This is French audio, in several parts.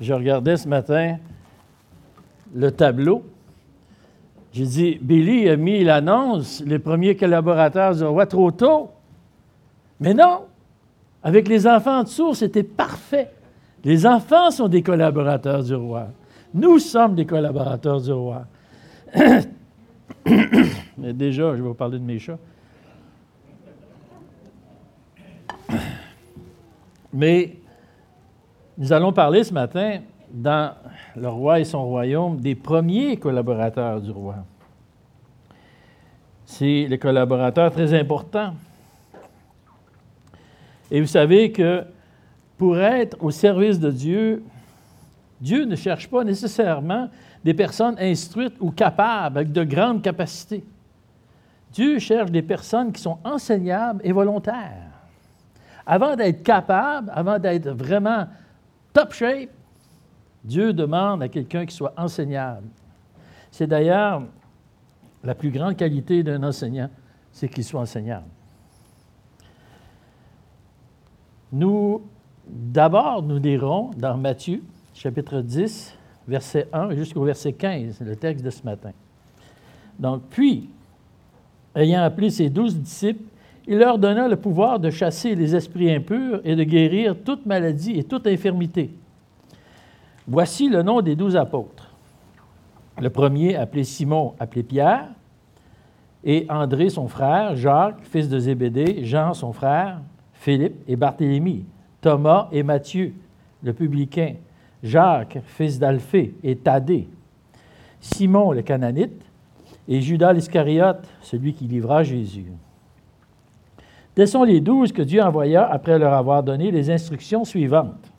je regardais ce matin le tableau. J'ai dit, Billy a mis l'annonce, les premiers collaborateurs du roi, trop tôt. Mais non, avec les enfants en dessous, c'était parfait. Les enfants sont des collaborateurs du roi. Nous sommes des collaborateurs du roi. Mais déjà, je vais vous parler de mes chats. Mais nous allons parler ce matin, dans le roi et son royaume, des premiers collaborateurs du roi. C'est les collaborateurs très importants. Et vous savez que pour être au service de Dieu, Dieu ne cherche pas nécessairement des personnes instruites ou capables, avec de grandes capacités. Dieu cherche des personnes qui sont enseignables et volontaires. Avant d'être capable, avant d'être vraiment top shape, Dieu demande à quelqu'un qui soit enseignable. C'est d'ailleurs la plus grande qualité d'un enseignant, c'est qu'il soit enseignable. Nous, d'abord, nous lirons dans Matthieu, chapitre 10, verset 1 jusqu'au verset 15, le texte de ce matin. Donc, puis, ayant appelé ses douze disciples, il leur donna le pouvoir de chasser les esprits impurs et de guérir toute maladie et toute infirmité. Voici le nom des douze apôtres. Le premier, appelé Simon, appelé Pierre, et André, son frère, Jacques, fils de Zébédée, Jean, son frère, Philippe et Barthélemy, Thomas et Matthieu, le publicain, Jacques, fils d'Alphée, et Thaddée, Simon le Cananite, et Judas l'Iscariote, celui qui livra Jésus. Tels sont les douze que Dieu envoya après leur avoir donné les instructions suivantes.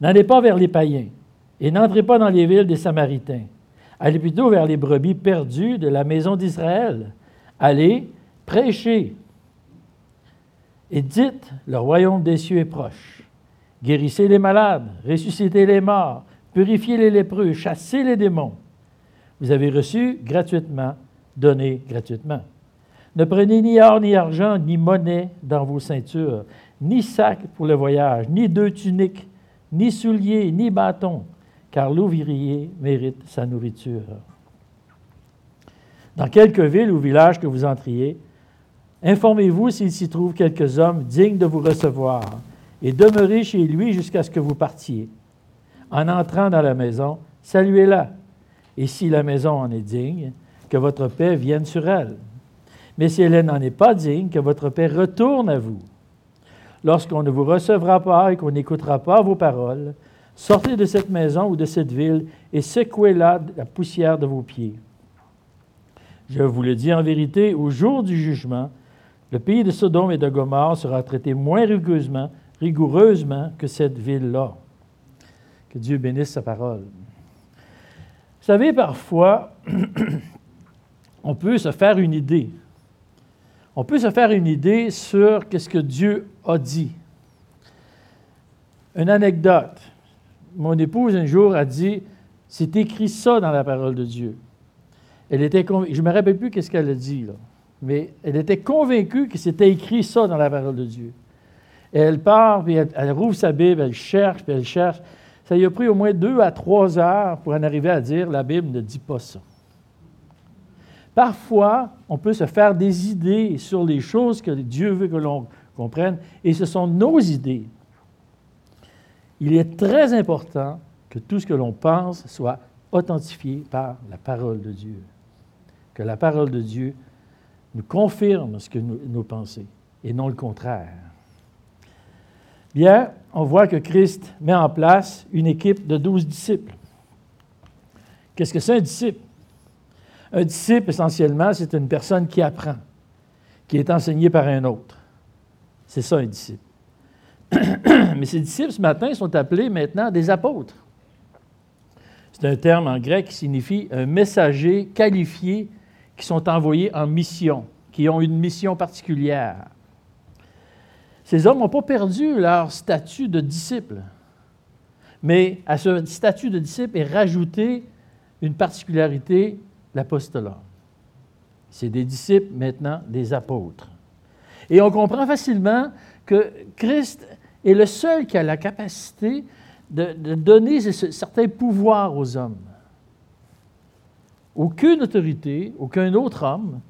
N'allez pas vers les païens et n'entrez pas dans les villes des Samaritains. Allez plutôt vers les brebis perdues de la maison d'Israël. Allez, prêchez et dites, le royaume des cieux est proche. Guérissez les malades, ressuscitez les morts, purifiez les lépreux, chassez les démons. Vous avez reçu gratuitement, donnez gratuitement. Ne prenez ni or, ni argent, ni monnaie dans vos ceintures, ni sac pour le voyage, ni deux tuniques, ni souliers, ni bâtons, car l'ouvrier mérite sa nourriture. Dans quelque ville ou village que vous entriez, informez-vous s'il s'y trouve quelques hommes dignes de vous recevoir, et demeurez chez lui jusqu'à ce que vous partiez. En entrant dans la maison, saluez-la, et si la maison en est digne, que votre paix vienne sur elle. Mais si elle n'en est pas digne, que votre paix retourne à vous. Lorsqu'on ne vous recevra pas et qu'on n'écoutera pas vos paroles, sortez de cette maison ou de cette ville et secouez-la la poussière de vos pieds. Je vous le dis en vérité, au jour du jugement, le pays de Sodome et de Gomorre sera traité moins rigoureusement, rigoureusement que cette ville-là. Que Dieu bénisse sa parole. Vous savez, parfois, on peut se faire une idée on peut se faire une idée sur qu'est-ce que Dieu a dit. Une anecdote. Mon épouse, un jour, a dit C'est écrit ça dans la parole de Dieu. Elle était Je ne me rappelle plus qu'est-ce qu'elle a dit, mais elle était convaincue que c'était écrit ça dans la parole de Dieu. Et elle part, puis elle, elle, rouvre sa Bible, elle cherche, puis elle cherche. Ça lui a pris au moins deux à trois heures pour en arriver à dire La Bible ne dit pas ça. Parfois, on peut se faire des idées sur les choses que Dieu veut que l'on comprenne, et ce sont nos idées. Il est très important que tout ce que l'on pense soit authentifié par la parole de Dieu. Que la parole de Dieu nous confirme ce que nous, nos pensées, et non le contraire. Bien, on voit que Christ met en place une équipe de douze disciples. Qu'est-ce que c'est un disciple? Un disciple, essentiellement, c'est une personne qui apprend, qui est enseignée par un autre. C'est ça, un disciple. Mais ces disciples, ce matin, sont appelés maintenant des apôtres. C'est un terme en grec qui signifie un messager qualifié qui sont envoyés en mission, qui ont une mission particulière. Ces hommes n'ont pas perdu leur statut de disciple, mais à ce statut de disciple est rajouté une particularité l'apostolat. C'est des disciples maintenant des apôtres. Et on comprend facilement que Christ est le seul qui a la capacité de, donner certains pouvoirs aux hommes. Aucune autorité, aucun autre homme,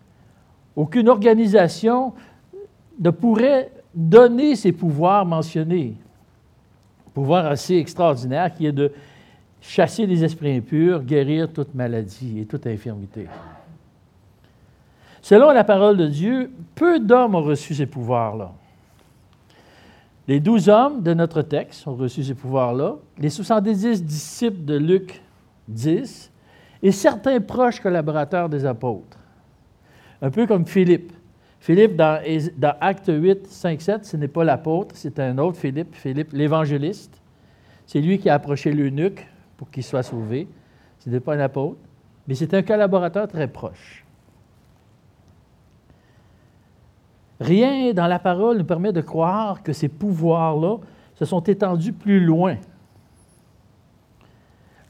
aucune organisation ne pourrait donner ces pouvoirs mentionnés. Pouvoir assez extraordinaire qui est de chasser les esprits impurs, guérir toute maladie et toute infirmité. Selon la parole de Dieu, peu d'hommes ont reçu ces pouvoirs-là. Les douze hommes de notre texte ont reçu ces pouvoirs-là, les 70 disciples de Luc 10 et certains proches collaborateurs des apôtres. Un peu comme Philippe. Philippe, dans, Acte 8, 5, 7, ce n'est pas l'apôtre, c'est un autre Philippe, Philippe l'évangéliste. C'est lui qui a approché l'eunuque pour qu'il soit sauvé. Ce n'est pas un apôtre, mais c'est un collaborateur très proche. Rien dans la parole nous permet de croire que ces pouvoirs-là se sont étendus plus loin.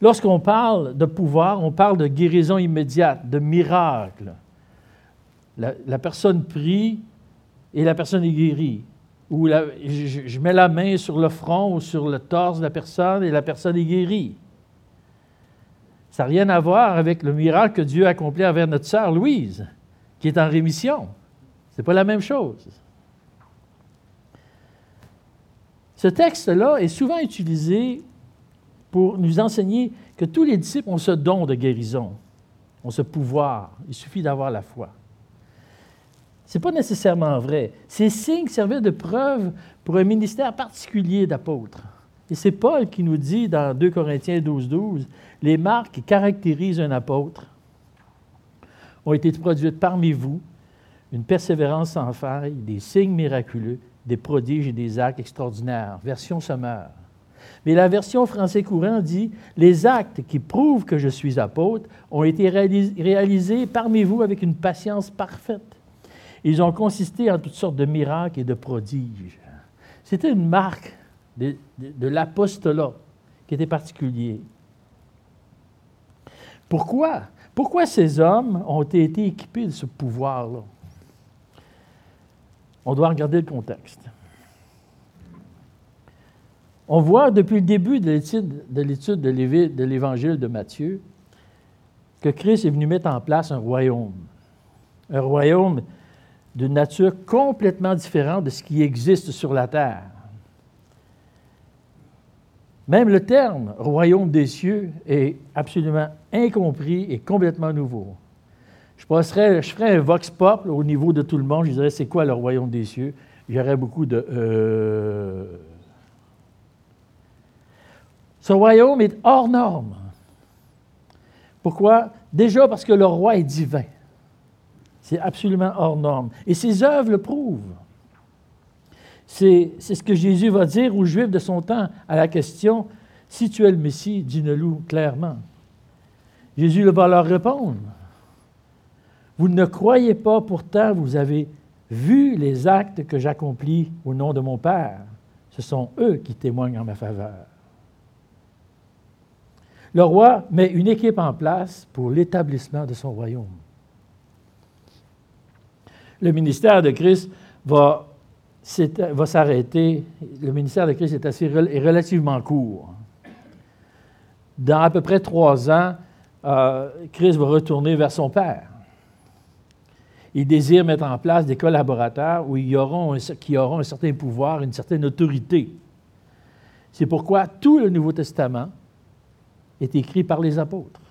Lorsqu'on parle de pouvoir, on parle de guérison immédiate, de miracle. La, personne prie et la personne est guérie. Ou je, mets la main sur le front ou sur le torse de la personne et la personne est guérie. Ça n'a rien à voir avec le miracle que Dieu a accompli envers notre sœur Louise, qui est en rémission. Ce n'est pas la même chose. Ce texte-là est souvent utilisé pour nous enseigner que tous les disciples ont ce don de guérison, ont ce pouvoir. Il suffit d'avoir la foi. Ce n'est pas nécessairement vrai. Ces signes servaient de preuve pour un ministère particulier d'apôtres. Et c'est Paul qui nous dit dans 2 Corinthiens 12, 12, les marques qui caractérisent un apôtre ont été produites parmi vous, une persévérance sans faille, des signes miraculeux, des prodiges et des actes extraordinaires. Version sommaire. Mais la version français courant dit Les actes qui prouvent que je suis apôtre ont été réalisés parmi vous avec une patience parfaite. Ils ont consisté en toutes sortes de miracles et de prodiges. C'était une marque de, l'apostolat qui était particulier. Pourquoi? Pourquoi ces hommes ont été équipés de ce pouvoir-là? On doit regarder le contexte. On voit depuis le début de l'étude de l'évangile de Matthieu que Christ est venu mettre en place un royaume. Un royaume d'une nature complètement différente de ce qui existe sur la terre. Même le terme royaume des cieux est absolument incompris et complètement nouveau. Je, je ferais un vox pop au niveau de tout le monde. Je dirais, c'est quoi le royaume des cieux? J'aurais beaucoup de... Euh... Ce royaume est hors norme. Pourquoi? Déjà parce que le roi est divin. C'est absolument hors norme. Et ses œuvres le prouvent. C'est ce que Jésus va dire aux Juifs de son temps à la question Si tu es le Messie, dis-le-nous clairement. Jésus va leur répondre Vous ne croyez pas, pourtant vous avez vu les actes que j'accomplis au nom de mon Père. Ce sont eux qui témoignent en ma faveur. Le roi met une équipe en place pour l'établissement de son royaume. Le ministère de Christ va va s'arrêter. Le ministère de Christ est, assez, relativement court. Dans à peu près trois ans, euh, Christ va retourner vers son Père. Il désire mettre en place des collaborateurs où qui auront un certain pouvoir, une certaine autorité. C'est pourquoi tout le Nouveau Testament est écrit par les apôtres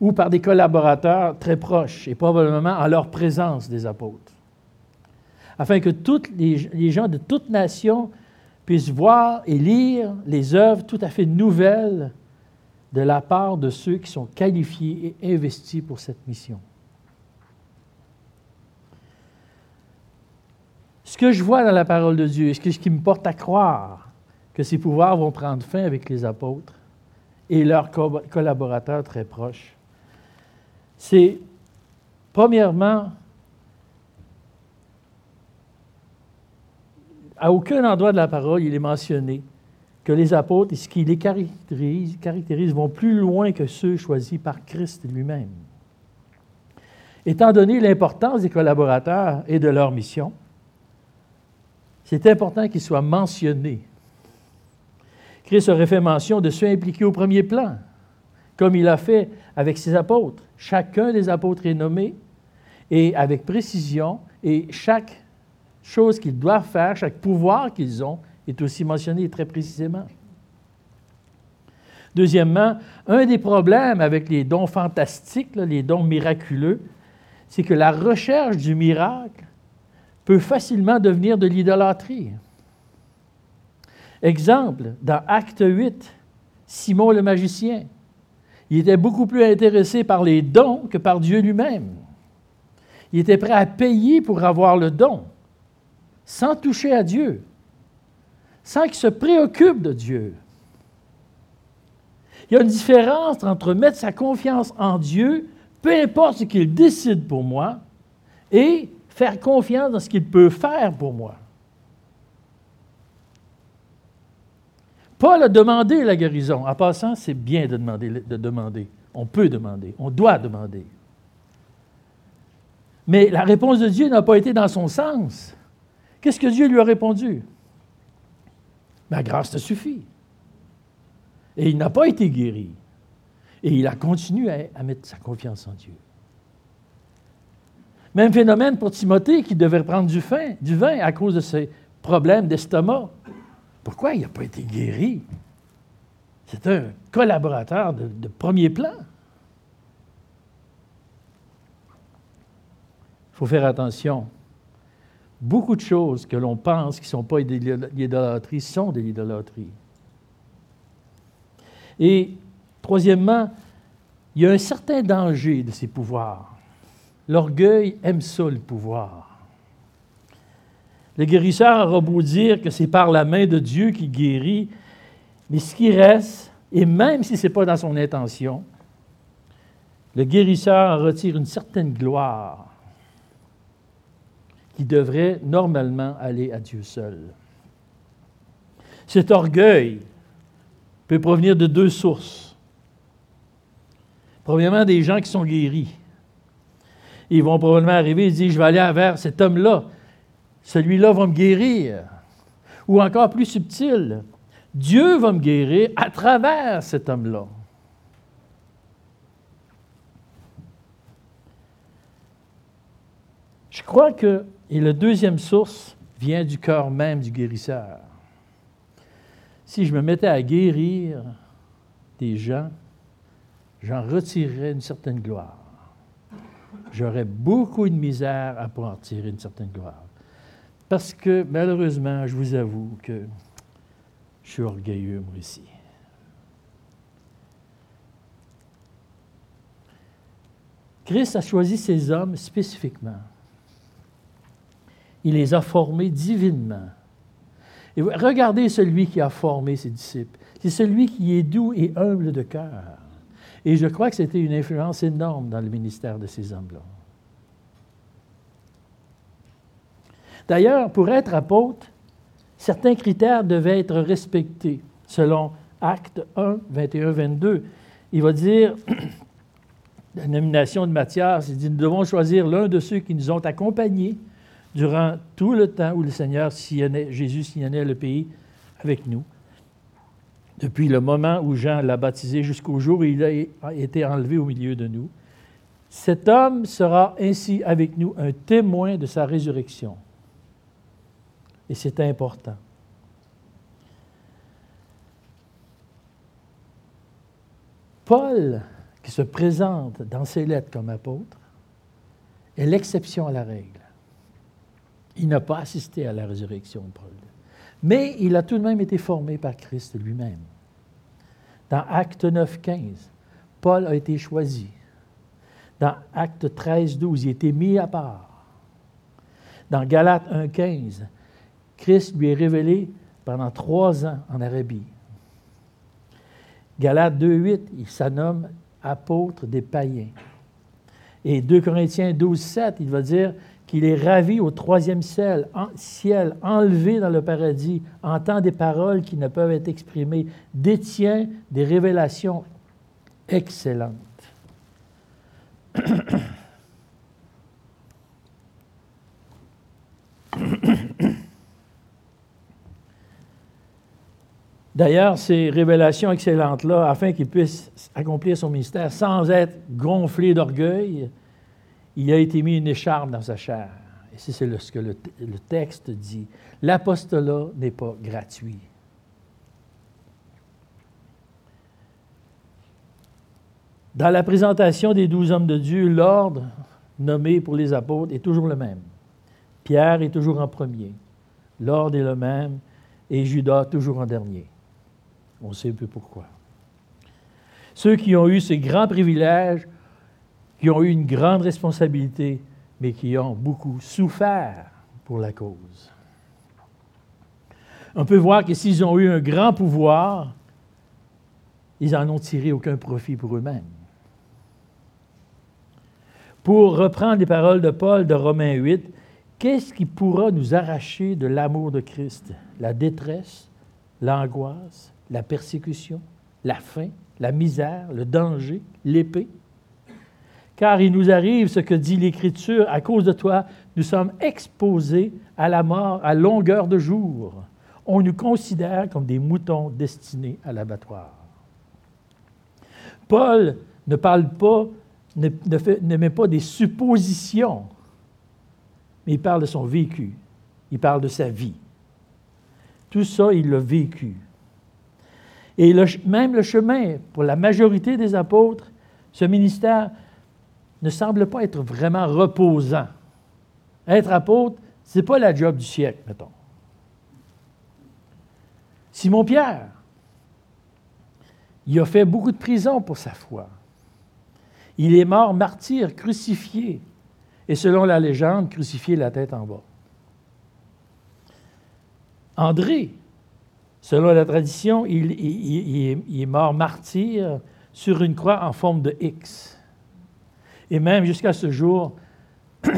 ou par des collaborateurs très proches et probablement en leur présence des apôtres afin que tous les, gens de toute nation puissent voir et lire les œuvres tout à fait nouvelles de la part de ceux qui sont qualifiés et investis pour cette mission. Ce que je vois dans la parole de Dieu, ce qui me porte à croire que ces pouvoirs vont prendre fin avec les apôtres et leurs collaborateurs très proches, c'est premièrement à aucun endroit de la parole, il est mentionné que les apôtres, et ce qui les caractérise, caractérise, vont plus loin que ceux choisis par Christ lui-même. Étant donné l'importance des collaborateurs et de leur mission, c'est important qu'il soit mentionné. Christ aurait fait mention de ceux impliqués au premier plan, comme il a fait avec ses apôtres. Chacun des apôtres est nommé et avec précision, et chaque chose qu'ils doivent faire, chaque pouvoir qu'ils ont, est aussi mentionné très précisément. Deuxièmement, un des problèmes avec les dons fantastiques, les dons miraculeux, c'est que la recherche du miracle peut facilement devenir de l'idolâtrie. Exemple, dans Acte 8, Simon le magicien, il était beaucoup plus intéressé par les dons que par Dieu lui-même. Il était prêt à payer pour avoir le don, sans toucher à Dieu, sans qu'il se préoccupe de Dieu. Il y a une différence entre mettre sa confiance en Dieu, peu importe ce qu'il décide pour moi, et faire confiance dans ce qu'il peut faire pour moi. Paul a demandé la guérison. En passant, c'est bien de demander, de demander. On peut demander, on doit demander. Mais la réponse de Dieu n'a pas été dans son sens. Qu'est-ce que Dieu lui a répondu? Ma grâce te suffit. Et il n'a pas été guéri. Et il a continué à, mettre sa confiance en Dieu. Même phénomène pour Timothée qui devait prendre du, du vin à cause de ses problèmes d'estomac. Pourquoi il n'a pas été guéri? C'est un collaborateur de, premier plan. Il faut faire attention. Beaucoup de choses que l'on pense qui ne sont pas de l'idolâtrie sont de l'idolâtrie. Et troisièmement, il y a un certain danger de ces pouvoirs. L'orgueil aime ça, le pouvoir. Le guérisseur aura beau dire que c'est par la main de Dieu qu'il guérit, mais ce qui reste, et même si ce n'est pas dans son intention, le guérisseur retire une certaine gloire qui devrait normalement aller à Dieu seul. Cet orgueil peut provenir de deux sources. Premièrement, des gens qui sont guéris. Ils vont probablement arriver et dire, je vais aller vers cet homme-là. Celui-là va me guérir. Ou encore plus subtil, Dieu va me guérir à travers cet homme-là. Je crois que, et la deuxième source vient du cœur même du guérisseur si je me mettais à guérir des gens, j'en retirerais une certaine gloire. J'aurais beaucoup de misère à pouvoir tirer une certaine gloire. Parce que malheureusement, je vous avoue que je suis orgueilleux, moi aussi. Christ a choisi ces hommes spécifiquement. Il les a formés divinement et regardez celui qui a formé ses disciples. C'est celui qui est doux et humble de cœur. Et je crois que c'était une influence énorme dans le ministère de ces hommes-là. D'ailleurs, pour être apôtre, certains critères devaient être respectés. Selon Acte 1, 21, 22, il va dire, la nomination de Matthias, il dit, nous devons choisir l'un de ceux qui nous ont accompagnés durant tout le temps où le Seigneur Jésus sillonnait le pays avec nous. Depuis le moment où Jean l'a baptisé jusqu'au jour où il a été enlevé au milieu de nous. Cet homme sera ainsi avec nous un témoin de sa résurrection. Et c'est important. Paul, qui se présente dans ses lettres comme apôtre, est l'exception à la règle. Il n'a pas assisté à la résurrection de Paul. Mais il a tout de même été formé par Christ lui-même. Dans Acte 9, 15, Paul a été choisi. Dans Acte 13, 12, il a été mis à part. Dans Galates 1, 15, Christ lui est révélé pendant trois ans en Arabie. Galates 2, 8, il s'anomme apôtre des païens. Et 2 Corinthiens 12, 7, il va dire qu'il est ravi au troisième ciel, ciel, enlevé dans le paradis, entend des paroles qui ne peuvent être exprimées, détient des révélations excellentes. D'ailleurs, ces révélations excellentes-là, afin qu'il puisse accomplir son ministère sans être gonflé d'orgueil, il a été mis une écharpe dans sa chair. Et c'est ce que le, texte dit. L'apostolat n'est pas gratuit. Dans la présentation des douze hommes de Dieu, l'ordre nommé pour les apôtres est toujours le même. Pierre est toujours en premier. L'ordre est le même et Judas toujours en dernier. On sait un peu pourquoi. Ceux qui ont eu ces grands privilèges, qui ont eu une grande responsabilité, mais qui ont beaucoup souffert pour la cause. On peut voir que s'ils ont eu un grand pouvoir, ils n'en ont tiré aucun profit pour eux-mêmes. Pour reprendre les paroles de Paul de Romains 8, qu'est-ce qui pourra nous arracher de l'amour de Christ? La détresse, l'angoisse, la persécution, la faim, la misère, le danger, l'épée? Car il nous arrive ce que dit l'Écriture, à cause de toi, nous sommes exposés à la mort à longueur de jour. On nous considère comme des moutons destinés à l'abattoir. Paul ne parle pas, ne, ne met pas des suppositions mais il parle de son vécu, il parle de sa vie. Tout ça, il l'a vécu. Et même le chemin, pour la majorité des apôtres, ce ministère ne semble pas être vraiment reposant. Être apôtre, ce n'est pas la job du siècle, mettons. Simon-Pierre, il a fait beaucoup de prison pour sa foi. Il est mort martyr, crucifié et selon la légende, crucifié la tête en bas. André, selon la tradition, il, est mort martyr sur une croix en forme de X. Et même jusqu'à ce jour,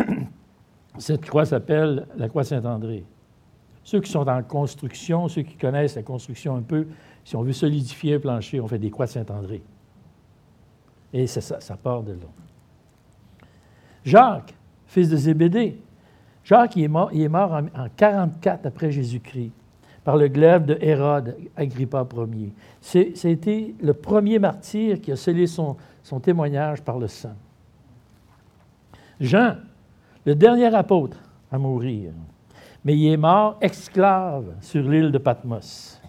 cette croix s'appelle la croix Saint-André. Ceux qui sont en construction, ceux qui connaissent la construction un peu, si on veut solidifier un plancher, on fait des croix Saint-André. Et ça, ça part de là. Jacques, fils de Zébédée. Jacques il est mort, il est mort en, 44 après Jésus-Christ par le glaive de Hérode, Agrippa Ier. C'était le premier martyr qui a scellé son, son témoignage par le sang. Jean, le dernier apôtre à mourir, mais il est mort esclave sur l'île de Patmos,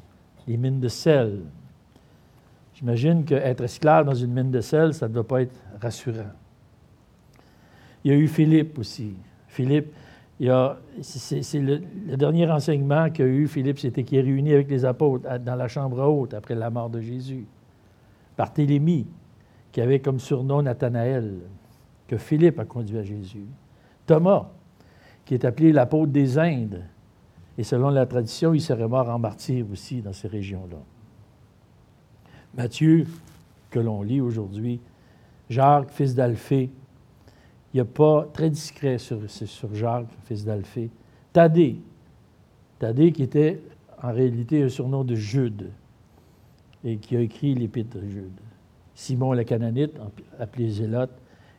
les mines de sel. J'imagine qu'être esclave dans une mine de sel, ça ne doit pas être rassurant. Il y a eu Philippe aussi. Philippe, c'est le, dernier renseignement qu'a eu Philippe, c'était qu'il est réuni avec les apôtres dans la chambre haute après la mort de Jésus. Barthélemy, qui avait comme surnom Nathanaël, que Philippe a conduit à Jésus. Thomas, qui est appelé l'apôtre des Indes. Et selon la tradition, il serait mort en martyr aussi dans ces régions-là. Matthieu, que l'on lit aujourd'hui, Jacques, fils d'Alphée, il n'y a pas très discret sur, Jacques, fils d'Alphée. Thaddée. Thaddée qui était en réalité un surnom de Jude et qui a écrit l'épître de Jude. Simon le Cananite, appelé Zélote.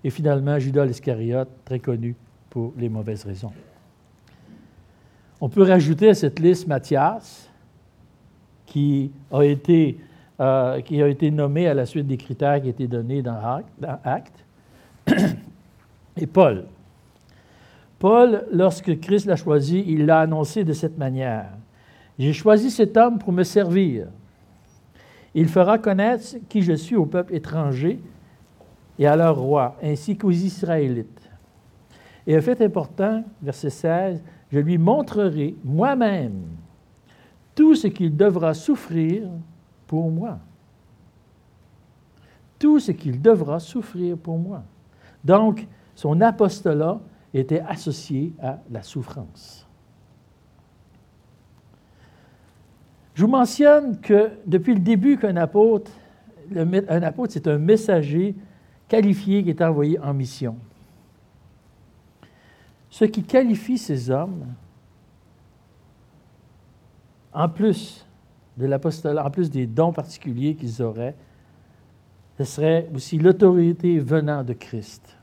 Et finalement, Judas l'Iscariote, très connu pour les mauvaises raisons. On peut rajouter à cette liste Matthias, qui a été, euh, qui a été nommé à la suite des critères qui étaient donnés dans Actes. et Paul. Paul, lorsque Christ l'a choisi, il l'a annoncé de cette manière. J'ai choisi cet homme pour me servir. Il fera connaître qui je suis au peuple étranger et à leur roi, ainsi qu'aux Israélites. Et un fait important, verset 16, je lui montrerai moi-même tout ce qu'il devra souffrir pour moi. Tout ce qu'il devra souffrir pour moi. Donc, son apostolat était associé à la souffrance. Je vous mentionne que depuis le début qu'un apôtre, un apôtre, c'est un messager qualifié qui est envoyé en mission. Ce qui qualifie ces hommes, en plus de l'apostolat, en plus des dons particuliers qu'ils auraient, ce serait aussi l'autorité venant de Christ.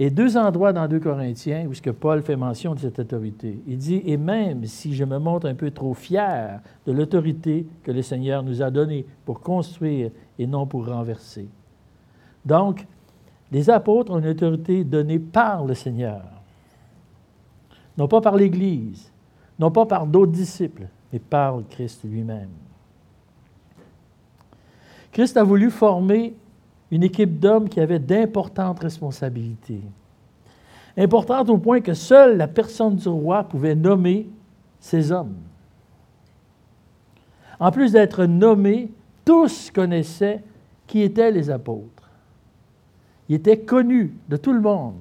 Et deux endroits dans 2 Corinthiens où ce que Paul fait mention de cette autorité. Il dit, et même si je me montre un peu trop fier de l'autorité que le Seigneur nous a donnée pour construire et non pour renverser. Donc, les apôtres ont une autorité donnée par le Seigneur, non pas par l'Église, non pas par d'autres disciples, mais par le Christ lui-même. Christ a voulu former une équipe d'hommes qui avait d'importantes responsabilités. Importantes au point que seule la personne du roi pouvait nommer ces hommes. En plus d'être nommés, tous connaissaient qui étaient les apôtres. Ils étaient connus de tout le monde.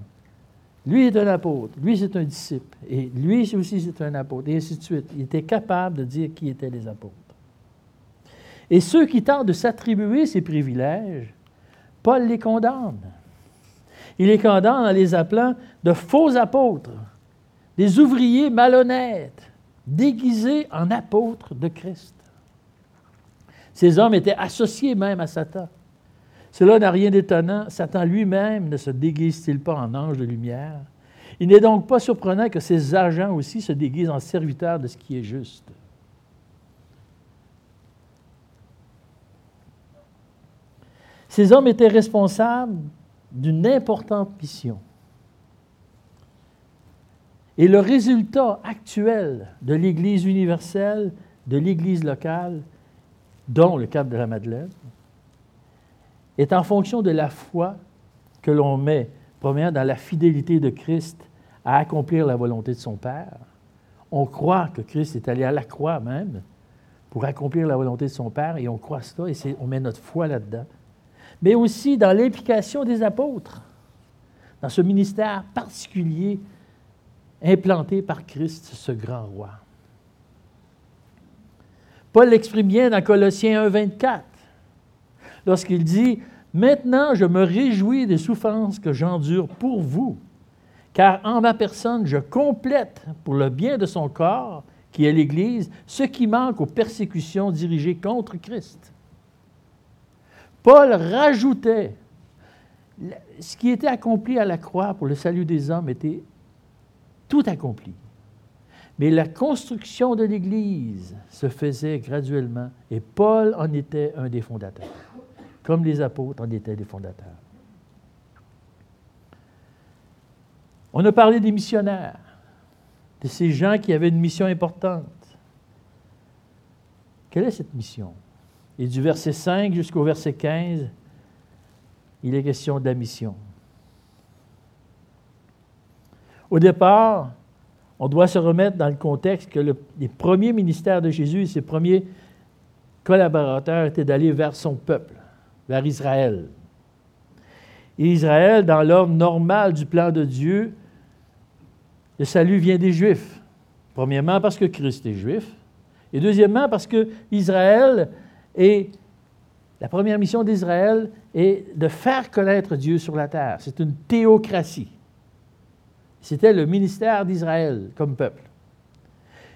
Lui est un apôtre, lui c'est un disciple, et lui aussi c'est un apôtre, et ainsi de suite. Il était capable de dire qui étaient les apôtres. Et ceux qui tentent de s'attribuer ces privilèges, Paul les condamne. Il les condamne en les appelant de faux apôtres, des ouvriers malhonnêtes, déguisés en apôtres de Christ. Ces hommes étaient associés même à Satan. Cela n'a rien d'étonnant. Satan lui-même ne se déguise-t-il pas en ange de lumière? Il n'est donc pas surprenant que ses agents aussi se déguisent en serviteurs de ce qui est juste. Ces hommes étaient responsables d'une importante mission. Et le résultat actuel de l'Église universelle, de l'Église locale, dont le Cap de la Madeleine, est en fonction de la foi que l'on met, premièrement, dans la fidélité de Christ à accomplir la volonté de son Père. On croit que Christ est allé à la croix même pour accomplir la volonté de son Père, et on croit cela, et on met notre foi là-dedans mais aussi dans l'implication des apôtres, dans ce ministère particulier implanté par Christ, ce grand roi. Paul l'exprime bien dans Colossiens 1, 24, lorsqu'il dit Maintenant je me réjouis des souffrances que j'endure pour vous, car en ma personne je complète pour le bien de son corps, qui est l'Église, ce qui manque aux persécutions dirigées contre Christ. Paul rajoutait, ce qui était accompli à la croix pour le salut des hommes était tout accompli. Mais la construction de l'Église se faisait graduellement et Paul en était un des fondateurs, comme les apôtres en étaient des fondateurs. On a parlé des missionnaires, de ces gens qui avaient une mission importante. Quelle est cette mission? Et du verset 5 jusqu'au verset 15, il est question de la mission. Au départ, on doit se remettre dans le contexte que les premiers ministères de Jésus et ses premiers collaborateurs étaient d'aller vers son peuple, vers Israël. Et Israël, dans l'ordre normal du plan de Dieu, le salut vient des Juifs. Premièrement parce que Christ est juif, et deuxièmement parce que Israël et la première mission d'Israël est de faire connaître Dieu sur la terre. C'est une théocratie. C'était le ministère d'Israël comme peuple.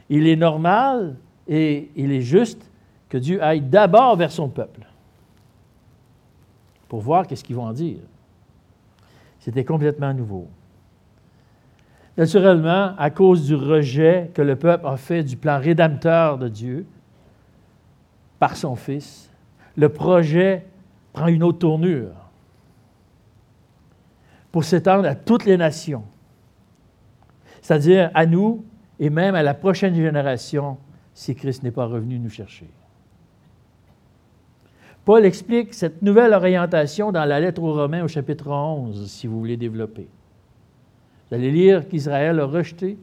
Il est normal et il est juste que Dieu aille d'abord vers son peuple pour voir qu'est-ce qu'ils vont en dire. C'était complètement nouveau. Naturellement, à cause du rejet que le peuple a fait du plan rédempteur de Dieu, par son Fils, le projet prend une autre tournure pour s'étendre à toutes les nations, c'est-à-dire à nous et même à la prochaine génération si Christ n'est pas revenu nous chercher. Paul explique cette nouvelle orientation dans la lettre aux Romains au chapitre 11, si vous voulez développer. Vous allez lire qu'Israël a rejeté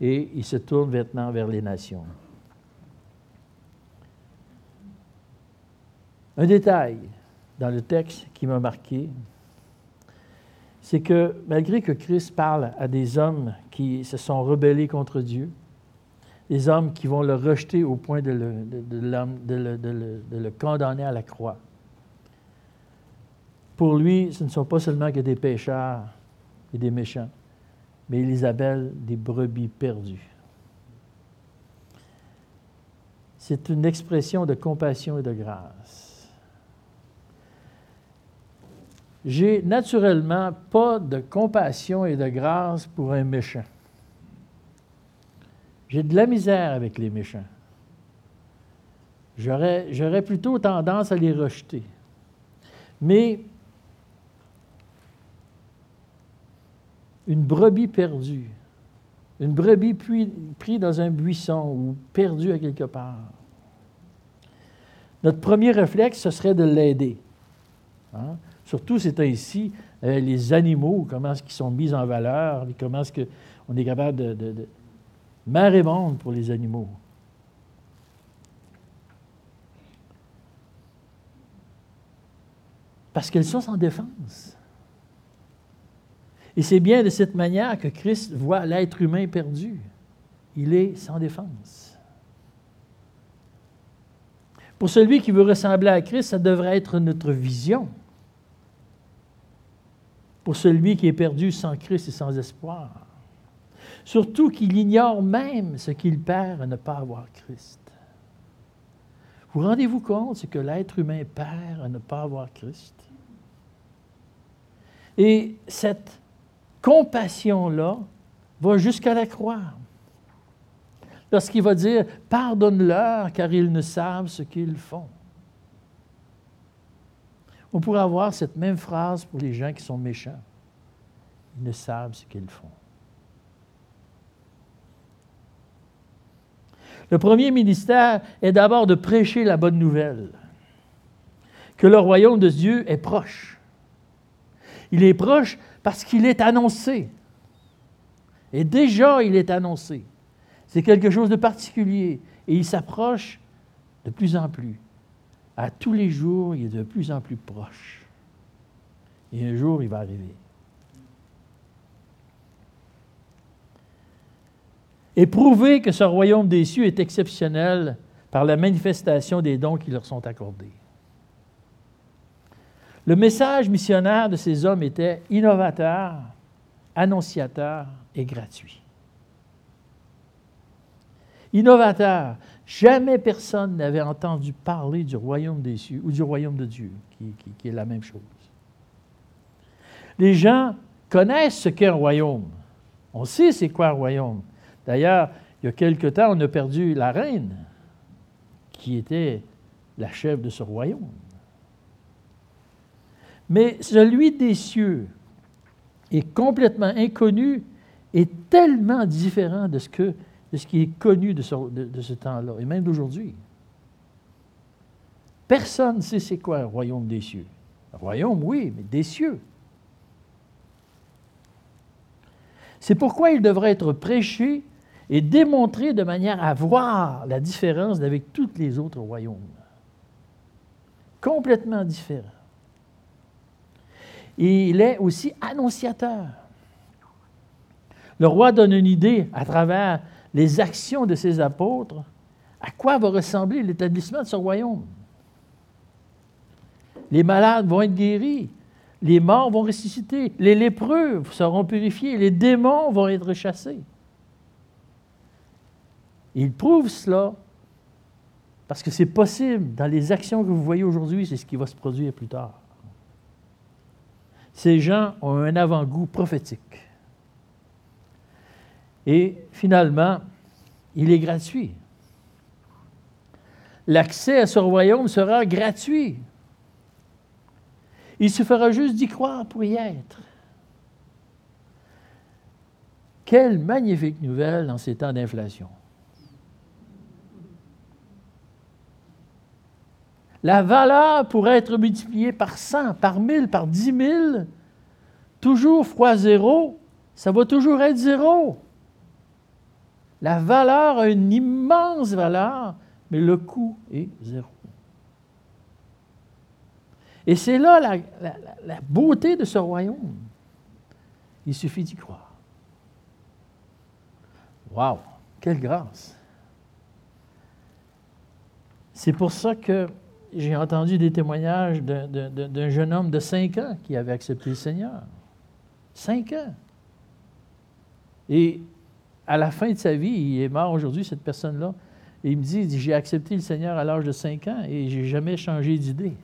et il se tourne maintenant vers les nations. Un détail dans le texte qui m'a marqué, c'est que malgré que Christ parle à des hommes qui se sont rebellés contre Dieu, des hommes qui vont le rejeter au point de le, condamner à la croix, pour lui, ce ne sont pas seulement que des pécheurs et des méchants, mais il les des brebis perdues. C'est une expression de compassion et de grâce. J'ai naturellement pas de compassion et de grâce pour un méchant. J'ai de la misère avec les méchants. J'aurais plutôt tendance à les rejeter. Mais une brebis perdue, une brebis prise dans un buisson ou perdue à quelque part, notre premier réflexe, ce serait de l'aider. Hein? Surtout ces temps-ci, euh, les animaux, comment est-ce qu'ils sont mis en valeur, comment est-ce qu'on est capable de, de, de monde pour les animaux. Parce qu'elles sont sans défense. Et c'est bien de cette manière que Christ voit l'être humain perdu. Il est sans défense. Pour celui qui veut ressembler à Christ, ça devrait être notre vision. Pour celui qui est perdu sans Christ et sans espoir. Surtout qu'il ignore même ce qu'il perd à ne pas avoir Christ. Vous rendez-vous compte ce que l'être humain perd à ne pas avoir Christ? Et cette compassion-là va jusqu'à la croix. Lorsqu'il va dire, pardonne-leur car ils ne savent ce qu'ils font. On pourrait avoir cette même phrase pour les gens qui sont méchants. Ils ne savent ce qu'ils font. Le premier ministère est d'abord de prêcher la bonne nouvelle, que le royaume de Dieu est proche. Il est proche parce qu'il est annoncé. Et déjà, il est annoncé. C'est quelque chose de particulier. Et il s'approche de plus en plus. À tous les jours, il est de plus en plus proche. Et un jour, il va arriver. Et prouver que ce royaume des cieux est exceptionnel par la manifestation des dons qui leur sont accordés. Le message missionnaire de ces hommes était innovateur, annonciateur et gratuit. Innovateur, jamais personne n'avait entendu parler du royaume des cieux ou du royaume de Dieu, qui, est la même chose. Les gens connaissent ce qu'est un royaume. On sait c'est quoi un royaume. D'ailleurs, il y a quelque temps, on a perdu la reine, qui était la chef de ce royaume. Mais celui des cieux est complètement inconnu et tellement différent de ce, que, de ce qui est connu de ce, temps-là, et même d'aujourd'hui. Personne ne sait c'est quoi un royaume des cieux. Un royaume, oui, mais des cieux. C'est pourquoi il devrait être prêché et démontré de manière à voir la différence avec tous les autres royaumes. Complètement différent. Et il est aussi annonciateur. Le roi donne une idée à travers les actions de ses apôtres à quoi va ressembler l'établissement de ce royaume? Les malades vont être guéris, les morts vont ressusciter, les lépreux seront purifiés, les démons vont être chassés. Il prouve cela parce que c'est possible. Dans les actions que vous voyez aujourd'hui, c'est ce qui va se produire plus tard. Ces gens ont un avant-goût prophétique. Et finalement, il est gratuit. L'accès à ce royaume sera gratuit. Il se fera juste d'y croire pour y être. Quelle magnifique nouvelle en ces temps d'inflation. La valeur pourrait être multipliée par 100, par 1000, par 10 000. Toujours fois zéro, ça va toujours être zéro. La valeur a une immense valeur, mais le coût est zéro. Et c'est là la, beauté de ce royaume. Il suffit d'y croire. Waouh, quelle grâce! C'est pour ça que j'ai entendu des témoignages d'un jeune homme de 5 ans qui avait accepté le Seigneur. 5 ans. Et à la fin de sa vie, il est mort aujourd'hui, cette personne-là, et il me dit, j'ai accepté le Seigneur à l'âge de 5 ans et j'ai jamais changé d'idée.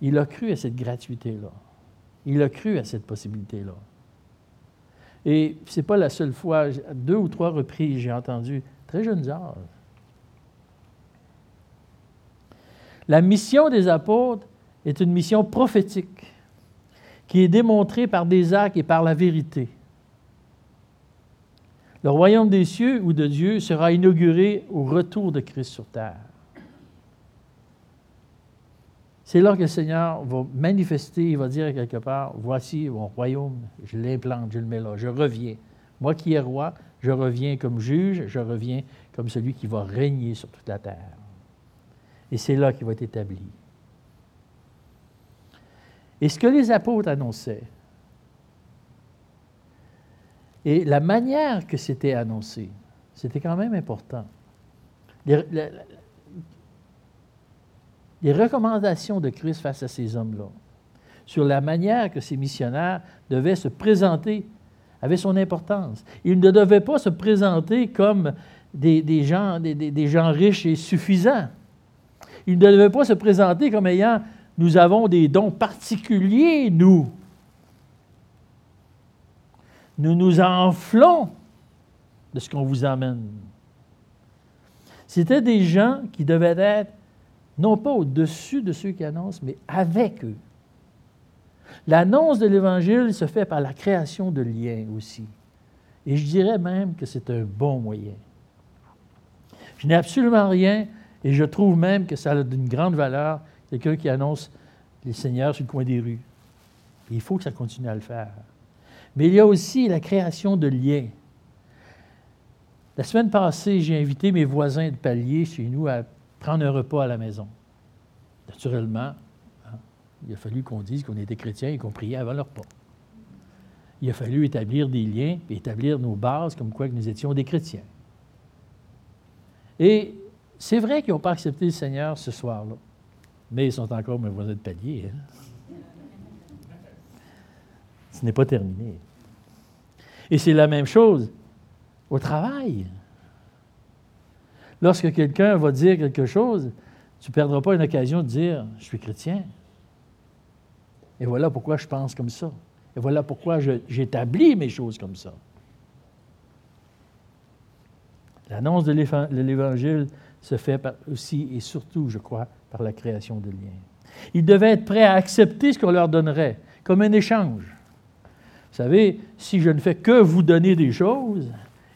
Il a cru à cette gratuité-là. Il a cru à cette possibilité-là. Et ce n'est pas la seule fois, deux ou trois reprises, j'ai entendu, très jeunes âges. La mission des apôtres est une mission prophétique qui est démontrée par des actes et par la vérité. Le royaume des cieux ou de Dieu sera inauguré au retour de Christ sur terre. C'est là que le Seigneur va manifester, il va dire quelque part, voici mon royaume, je l'implante, je le mets là, je reviens. Moi qui est roi, je reviens comme juge, je reviens comme celui qui va régner sur toute la terre. Et c'est là qu'il va être établi. Et ce que les apôtres annonçaient, et la manière que c'était annoncé, c'était quand même important les recommandations de Christ face à ces hommes-là, sur la manière que ces missionnaires devaient se présenter, avaient son importance. Ils ne devaient pas se présenter comme des, gens, des, gens riches et suffisants. Ils ne devaient pas se présenter comme ayant nous avons des dons particuliers, nous. Nous nous enflons de ce qu'on vous amène. C'était des gens qui devaient être non pas au-dessus de ceux qui annoncent, mais avec eux. L'annonce de l'Évangile se fait par la création de liens aussi. Et je dirais même que c'est un bon moyen. Je n'ai absolument rien, et je trouve même que ça a d'une grande valeur, quelqu'un qui annonce les seigneurs sur le coin des rues. il faut que ça continue à le faire. Mais il y a aussi la création de liens. La semaine passée, j'ai invité mes voisins de palier chez nous à prendre un repas à la maison. Naturellement, hein, il a fallu qu'on dise qu'on était chrétiens et qu'on priait avant leur repas. Il a fallu établir des liens établir nos bases comme quoi que nous étions des chrétiens. Et c'est vrai qu'ils n'ont pas accepté le Seigneur ce soir-là, mais ils sont encore mes voisins de palier. Hein. Ce n'est pas terminé. Et c'est la même chose au travail. Lorsque quelqu'un va dire quelque chose, tu ne perdras pas une occasion de dire Je suis chrétien. Et voilà pourquoi je pense comme ça. Et voilà pourquoi j'établis mes choses comme ça. L'annonce de l'Évangile se fait aussi et surtout, je crois, par la création de liens. Ils devaient être prêts à accepter ce qu'on leur donnerait, comme un échange. Vous savez, si je ne fais que vous donner des choses,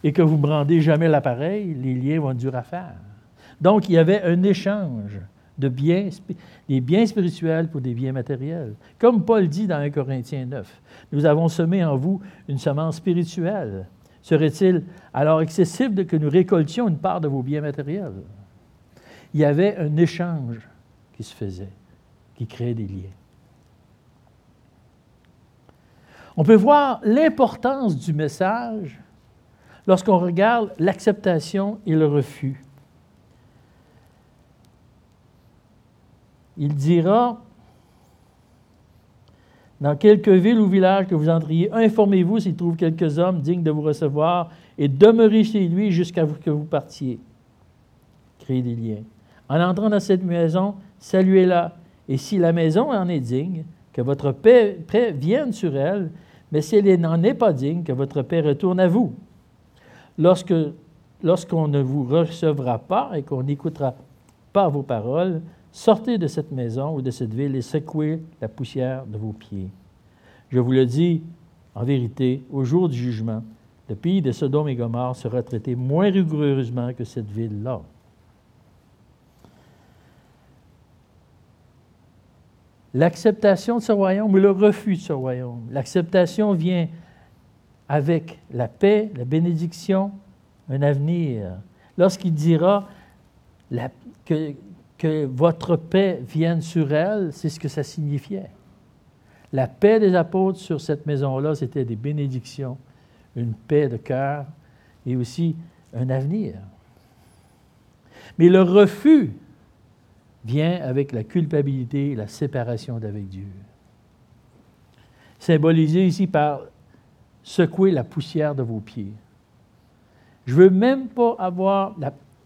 et que vous ne me rendez jamais l'appareil, les liens vont durer à faire. Donc, il y avait un échange de biens, des biens spirituels pour des biens matériels. Comme Paul dit dans 1 Corinthiens 9, nous avons semé en vous une semence spirituelle. Serait-il alors excessif que nous récoltions une part de vos biens matériels? Il y avait un échange qui se faisait, qui créait des liens. On peut voir l'importance du message lorsqu'on regarde l'acceptation et le refus. Il dira, dans quelques villes ou villages que vous entriez, informez-vous s'il trouve quelques hommes dignes de vous recevoir et demeurez chez lui jusqu'à ce que vous partiez. Créez des liens. En entrant dans cette maison, saluez-la. Et si la maison en est digne, que votre paix, vienne sur elle, mais si elle n'en est pas digne, que votre paix retourne à vous lorsque, lorsqu'on ne vous recevra pas et qu'on n'écoutera pas vos paroles, sortez de cette maison ou de cette ville et secouez la poussière de vos pieds. Je vous le dis en vérité, au jour du jugement, le pays de Sodome et Gomorre sera traité moins rigoureusement que cette ville-là. L'acceptation de ce royaume ou le refus de ce royaume? L'acceptation vient avec la paix, la bénédiction, un avenir. Lorsqu'il dira que, que votre paix vienne sur elle, c'est ce que ça signifiait. La paix des apôtres sur cette maison-là, c'était des bénédictions, une paix de cœur et aussi un avenir. Mais le refus vient avec la culpabilité et la séparation d'avec Dieu. Symbolisé ici par secouer la poussière de vos pieds. Je ne veux même pas avoir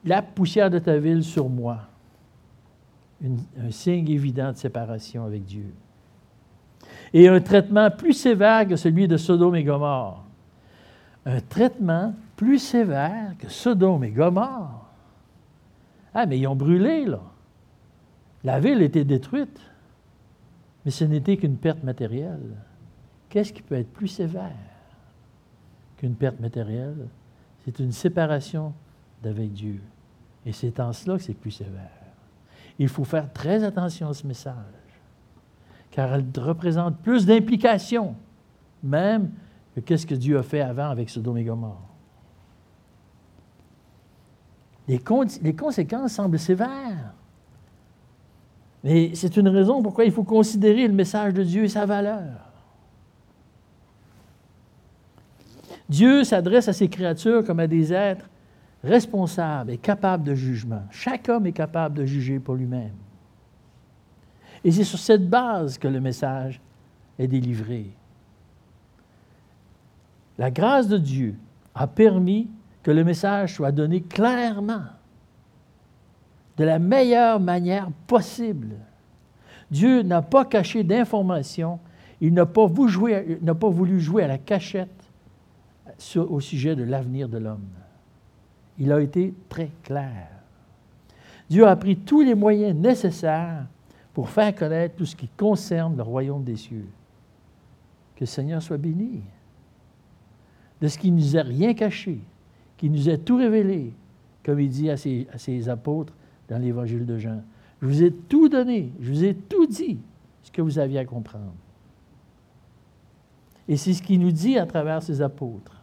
la, poussière de ta ville sur moi. un signe évident de séparation avec Dieu. Et un traitement plus sévère que celui de Sodome et Gomorre. Un traitement plus sévère que Sodome et Gomorre. Ah, mais ils ont brûlé, là. La ville était détruite, mais ce n'était qu'une perte matérielle. Qu'est-ce qui peut être plus sévère qu'une perte matérielle? C'est une séparation d'avec Dieu. Et c'est en cela que c'est plus sévère. Il faut faire très attention à ce message, car elle représente plus d'implications, même que qu'est-ce que Dieu a fait avant avec ce et Gomorre. Les conséquences semblent sévères. Mais c'est une raison pourquoi il faut considérer le message de Dieu et sa valeur. Dieu s'adresse à ses créatures comme à des êtres responsables et capables de jugement. Chaque homme est capable de juger pour lui-même. Et c'est sur cette base que le message est délivré. La grâce de Dieu a permis que le message soit donné clairement de la meilleure manière possible. Dieu n'a pas caché d'informations, il n'a pas, voulu jouer à la cachette au sujet de l'avenir de l'homme. Il a été très clair. Dieu a pris tous les moyens nécessaires pour faire connaître tout ce qui concerne le royaume des cieux. Que le Seigneur soit béni. De ce qui ne nous a rien caché, qui nous a tout révélé, comme il dit à ses apôtres dans l'évangile de Jean. Je vous ai tout donné, je vous ai tout dit, ce que vous aviez à comprendre. Et c'est ce qu'il nous dit à travers ses apôtres.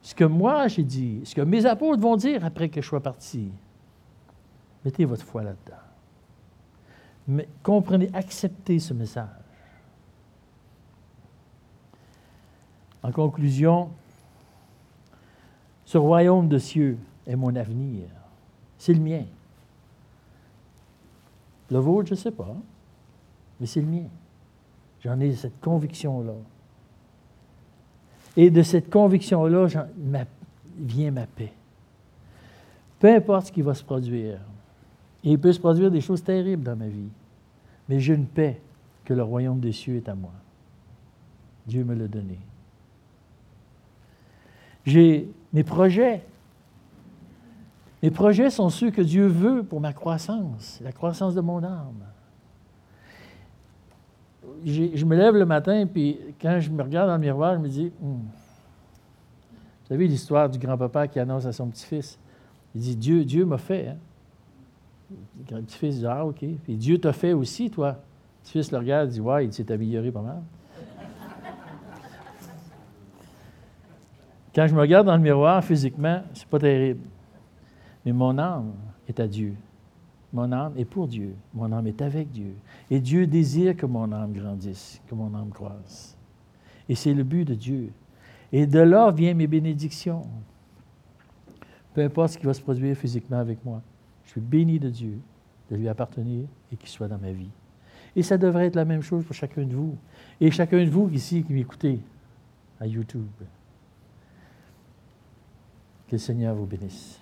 Ce que moi j'ai dit, ce que mes apôtres vont dire après que je sois parti. Mettez votre foi là-dedans. Mais comprenez, acceptez ce message. En conclusion, ce royaume de cieux est mon avenir. C'est le mien. Le vôtre, je ne sais pas, mais c'est le mien. J'en ai cette conviction-là. Et de cette conviction-là vient ma paix. Peu importe ce qui va se produire. il peut se produire des choses terribles dans ma vie. Mais j'ai une paix que le royaume des cieux est à moi. Dieu me l'a donné. J'ai mes projets mes projets sont ceux que Dieu veut pour ma croissance, la croissance de mon âme. Je me lève le matin, puis quand je me regarde dans le miroir, je me dis, hmm. vous savez l'histoire du grand-papa qui annonce à son petit-fils, il dit, Dieu, Dieu m'a fait. Hein? Le petit-fils dit, ah, OK. Puis Dieu t'a fait aussi, toi. Le petit-fils le regarde, dit, ouais, il s'est amélioré pas mal. Quand je me regarde dans le miroir physiquement, c'est pas terrible. Mais mon âme est à Dieu. Mon âme est pour Dieu. Mon âme est avec Dieu. Et Dieu désire que mon âme grandisse, que mon âme croisse. Et c'est le but de Dieu. Et de là viennent mes bénédictions. Peu importe ce qui va se produire physiquement avec moi, je suis béni de Dieu de lui appartenir et qu'il soit dans ma vie. Et ça devrait être la même chose pour chacun de vous. Et chacun de vous ici qui m'écoutez à YouTube. Que le Seigneur vous bénisse.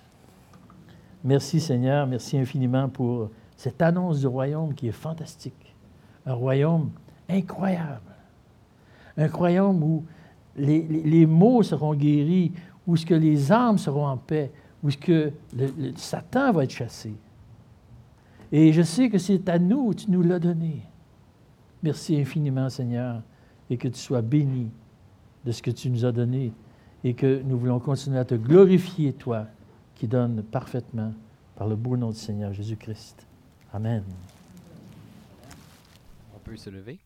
Merci Seigneur, merci infiniment pour cette annonce du royaume qui est fantastique. Un royaume incroyable. Un royaume où les, maux seront guéris, où les âmes seront en paix, où ce que le, Satan va être chassé. Et je sais que c'est à nous, tu nous l'as donné. Merci infiniment, Seigneur, et que tu sois béni de ce que tu nous as donné, et que nous voulons continuer à te glorifier, toi, qui donne parfaitement par le beau nom du Seigneur Jésus-Christ. Amen. On peut se lever.